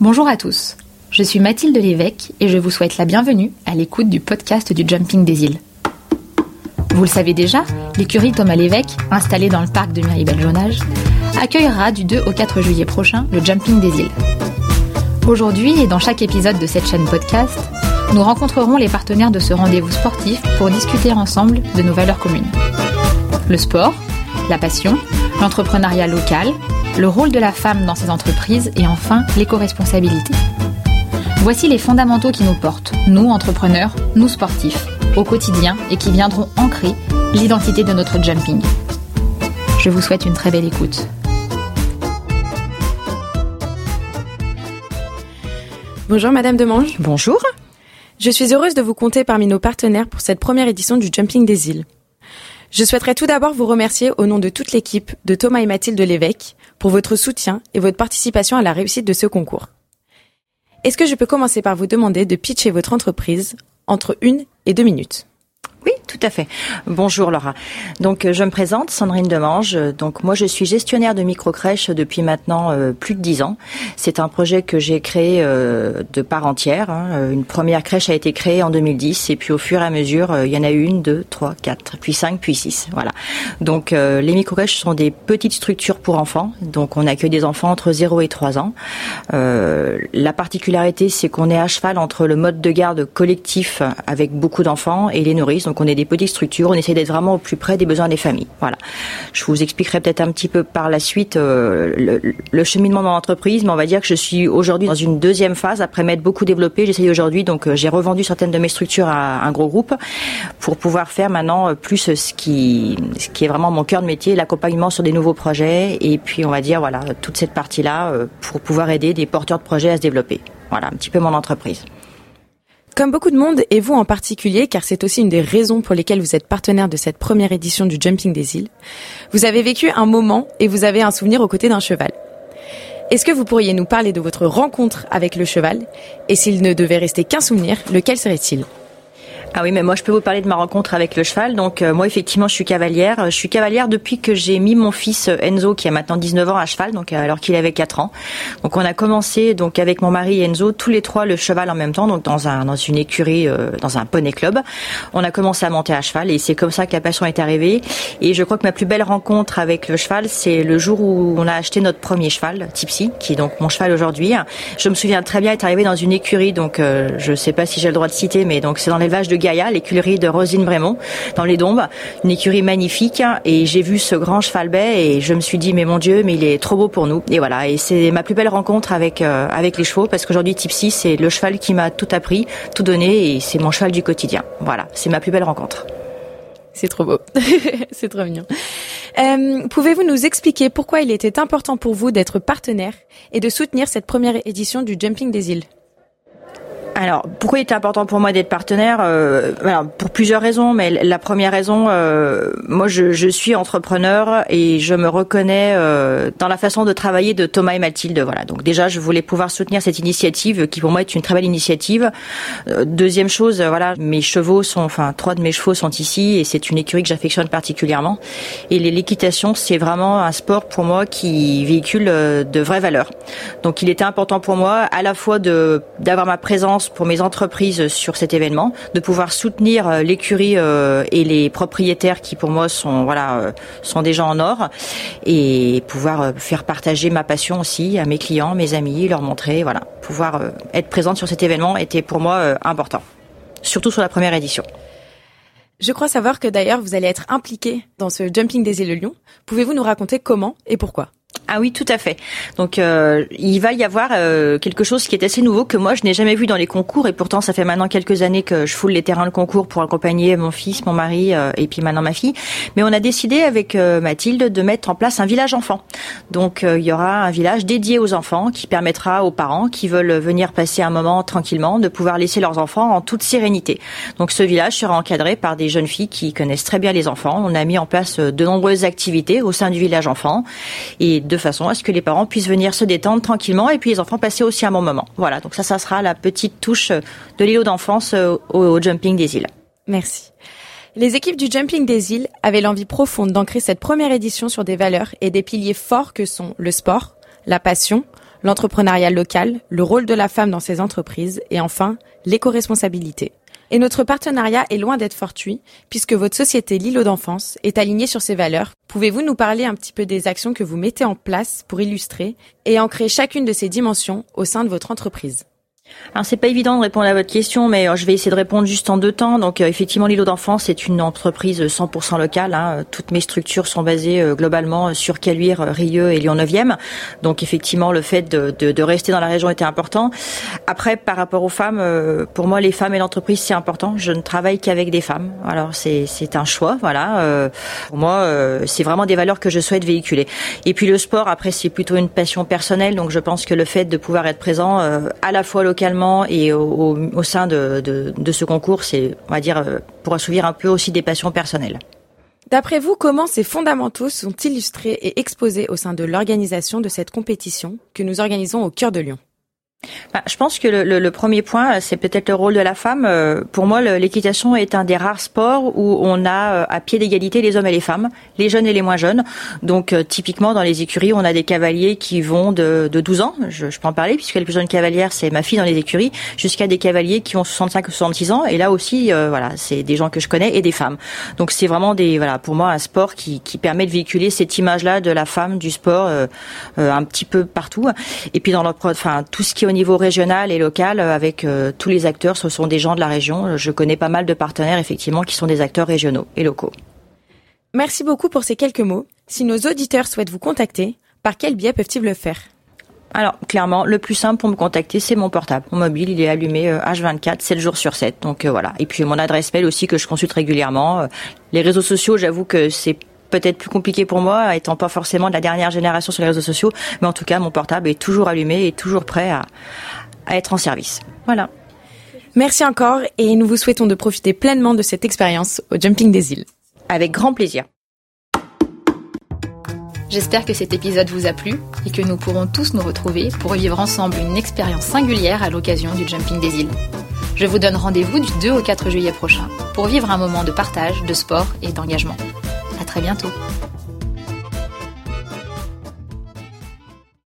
Bonjour à tous, je suis Mathilde Lévesque et je vous souhaite la bienvenue à l'écoute du podcast du Jumping des îles. Vous le savez déjà, l'écurie Thomas Lévesque, installée dans le parc de Miribel-Jonage, accueillera du 2 au 4 juillet prochain le Jumping des îles. Aujourd'hui et dans chaque épisode de cette chaîne podcast, nous rencontrerons les partenaires de ce rendez-vous sportif pour discuter ensemble de nos valeurs communes. Le sport, la passion, l'entrepreneuriat local, le rôle de la femme dans ces entreprises et enfin l'éco-responsabilité. Voici les fondamentaux qui nous portent, nous entrepreneurs, nous sportifs, au quotidien et qui viendront ancrer l'identité de notre jumping. Je vous souhaite une très belle écoute. Bonjour Madame Demange. Bonjour. Je suis heureuse de vous compter parmi nos partenaires pour cette première édition du Jumping des îles. Je souhaiterais tout d'abord vous remercier au nom de toute l'équipe de Thomas et Mathilde Lévesque pour votre soutien et votre participation à la réussite de ce concours. Est-ce que je peux commencer par vous demander de pitcher votre entreprise entre une et deux minutes? Oui, tout à fait. Bonjour Laura. Donc euh, je me présente, Sandrine Demange. Donc moi je suis gestionnaire de microcrèche depuis maintenant euh, plus de dix ans. C'est un projet que j'ai créé euh, de part entière. Hein. Une première crèche a été créée en 2010 et puis au fur et à mesure il y en a eu une, deux, trois, quatre, puis cinq, puis six. Voilà. Donc les microcrèches sont des petites structures pour enfants. Donc on accueille des enfants entre 0 et 3 ans. la particularité c'est qu'on est à cheval entre le mode de garde collectif avec beaucoup d'enfants et les nourrices. On est des petites structures, on essaie d'être vraiment au plus près des besoins des familles. Voilà. Je vous expliquerai peut-être un petit peu par la suite euh, le, cheminement dans l'entreprise, mais on va dire que je suis aujourd'hui dans une deuxième phase après m'être beaucoup développée. J'essaye aujourd'hui, donc euh, j'ai revendu certaines de mes structures à un gros groupe pour pouvoir faire maintenant euh, plus ce qui, ce qui est vraiment mon cœur de métier, l'accompagnement sur des nouveaux projets et puis on va dire voilà toute cette partie-là pour pouvoir aider des porteurs de projets à se développer. Voilà un petit peu mon entreprise. Comme beaucoup de monde, et vous en particulier, car c'est aussi une des raisons pour lesquelles vous êtes partenaire de cette première édition du Jumping des îles, vous avez vécu un moment et vous avez un souvenir aux côtés d'un cheval. Est-ce que vous pourriez nous parler de votre rencontre avec le cheval? Et s'il ne devait rester qu'un souvenir, lequel serait-il? Ah oui, mais moi je peux vous parler de ma rencontre avec le cheval. Donc euh, moi effectivement je suis cavalière. Je suis cavalière depuis que j'ai mis mon fils euh, Enzo qui a maintenant 19 ans à cheval, donc euh, alors qu'il avait 4 ans. Donc on a commencé donc avec mon mari Enzo tous les trois le cheval en même temps, donc dans un dans une écurie, dans un poney club. On a commencé à monter à cheval et c'est comme ça que la passion est arrivée. Et je crois que ma plus belle rencontre avec le cheval, c'est le jour où on a acheté notre premier cheval, Tipsy, qui est donc mon cheval aujourd'hui. Je me souviens très bien être arrivé dans une écurie, donc je sais pas si j'ai le droit de citer, mais donc c'est dans l'élevage de Gaïa, l'écurie de Rosine Brémond, dans les Dombes. Une écurie magnifique. Et j'ai vu ce grand cheval bay et je me suis dit, mais mon Dieu, mais il est trop beau pour nous. Et voilà. Et c'est ma plus belle rencontre avec, euh, avec les chevaux parce qu'aujourd'hui, Tipsy, c'est le cheval qui m'a tout appris, tout donné et c'est mon cheval du quotidien. Voilà. C'est ma plus belle rencontre. C'est trop beau. c'est trop mignon. Euh, Pouvez-vous nous expliquer pourquoi il était important pour vous d'être partenaire et de soutenir cette première édition du Jumping des îles? Alors, pourquoi il était important pour moi d'être partenaire euh, Pour plusieurs raisons, mais la première raison, euh, moi je, je, suis entrepreneur et je me reconnais euh, dans la façon de travailler de Thomas et Mathilde. Voilà, donc déjà je voulais pouvoir soutenir cette initiative qui pour moi est une très belle initiative. Euh, deuxième chose, euh, voilà, mes chevaux sont, enfin trois de mes chevaux sont ici et c'est une écurie que j'affectionne particulièrement. Et l'équitation, c'est vraiment un sport pour moi qui véhicule de vraies valeurs. Donc il était important pour moi à la fois d'avoir ma présence pour mes entreprises sur cet événement, de pouvoir soutenir euh, l'écurie euh, et les propriétaires qui pour moi sont voilà euh, sont des gens en or et pouvoir faire partager ma passion aussi à mes clients, mes amis, leur montrer voilà, pouvoir être présente sur cet événement était pour moi important, surtout sur la première édition. Je crois savoir que d'ailleurs vous allez être impliqué dans ce Jumping des îles Lyon. Pouvez-vous nous raconter comment et pourquoi? Ah oui, tout à fait. Donc euh, il va y avoir euh, quelque chose qui est assez nouveau que moi je n'ai jamais vu dans les concours et pourtant ça fait maintenant quelques années que je foule les terrains de concours pour accompagner mon fils, mon mari euh, et puis maintenant ma fille. Mais on a décidé avec Mathilde de mettre en place un village enfant. Donc il y aura un village dédié aux enfants qui permettra aux parents qui veulent venir passer un moment tranquillement de pouvoir laisser leurs enfants en toute sérénité. Donc ce village sera encadré par des jeunes filles qui connaissent très bien les enfants. On a mis en place de nombreuses activités au sein du village enfant et de façon à ce que les parents puissent venir se détendre tranquillement et puis les enfants passer aussi un bon moment. Voilà, donc ça, ça sera la petite touche de l'îlot d'enfance euh, au, Jumping des îles. Merci. Les équipes du Jumping des îles avaient l'envie profonde d'ancrer cette première édition sur des valeurs et des piliers forts que sont le sport, la passion, l'entrepreneuriat local, le rôle de la femme dans ces entreprises et enfin l'éco-responsabilité. Et notre partenariat est loin d'être fortuit, puisque votre société Lilo d'enfance est alignée sur ces valeurs. Pouvez-vous nous parler un petit peu des actions que vous mettez en place pour illustrer et ancrer chacune de ces dimensions au sein de votre entreprise? Alors c'est pas évident de répondre à votre question, mais euh, je vais essayer de répondre juste en deux temps. Donc euh, effectivement, l'îlot d'enfance est une entreprise 100% locale. Hein. Toutes mes structures sont basées euh, globalement sur Caluire, Rieux et Lyon 9e. Donc effectivement, le fait de, de, de, rester dans la région était important. Après, par rapport aux femmes, pour moi, les femmes et l'entreprise c'est important. Je ne travaille qu'avec des femmes. Alors c'est c'est un choix, voilà. pour moi, c'est vraiment des valeurs que je souhaite véhiculer. Et puis le sport, après, c'est plutôt une passion personnelle. Donc je pense que le fait de pouvoir être présent à la fois localement et au, sein de, ce concours, c'est, euh, pour assouvir un peu aussi des passions personnelles. D'après vous, comment ces fondamentaux sont illustrés et exposés au sein de l'organisation de cette compétition que nous organisons au cœur de Lyon? Je pense que le, le, le premier point, c'est peut-être le rôle de la femme. Euh, pour moi, l'équitation est un des rares sports où on a euh, à pied d'égalité les hommes et les femmes, les jeunes et les moins jeunes. Donc, euh, typiquement, dans les écuries, on a des cavaliers qui vont de, de 12 ans, je, je, peux en parler, puisque la plus jeune cavalière, c'est ma fille dans les écuries, jusqu'à des cavaliers qui ont 65 ou 66 ans. Et là aussi, voilà, c'est des gens que je connais et des femmes. Donc, c'est vraiment des, voilà, pour moi, un sport qui, qui permet de véhiculer cette image-là de la femme, du sport, un petit peu partout. Et puis, dans leur, enfin, tout ce qui est niveau régional et local euh, avec euh, tous les acteurs. Ce sont des gens de la région. Je connais pas mal de partenaires effectivement qui sont des acteurs régionaux et locaux. Merci beaucoup pour ces quelques mots. Si nos auditeurs souhaitent vous contacter, par quel biais peuvent-ils le faire? Alors, clairement, le plus simple pour me contacter, c'est mon portable. Mon mobile, il est allumé H24, euh, 7 jours sur 7. Donc voilà. Et puis mon adresse mail aussi que je consulte régulièrement. Les réseaux sociaux, j'avoue que c'est peut-être plus compliqué pour moi, étant pas forcément de la dernière génération sur les réseaux sociaux, mais en tout cas, mon portable est toujours allumé et toujours prêt à, à être en service. Voilà. Merci encore et nous vous souhaitons de profiter pleinement de cette expérience au Jumping des îles. Avec grand plaisir. J'espère que cet épisode vous a plu et que nous pourrons tous nous retrouver pour vivre ensemble une expérience singulière à l'occasion du Jumping des îles. Je vous donne rendez-vous du 2 au 4 juillet prochain pour vivre un moment de partage, de sport et d'engagement. Bientôt.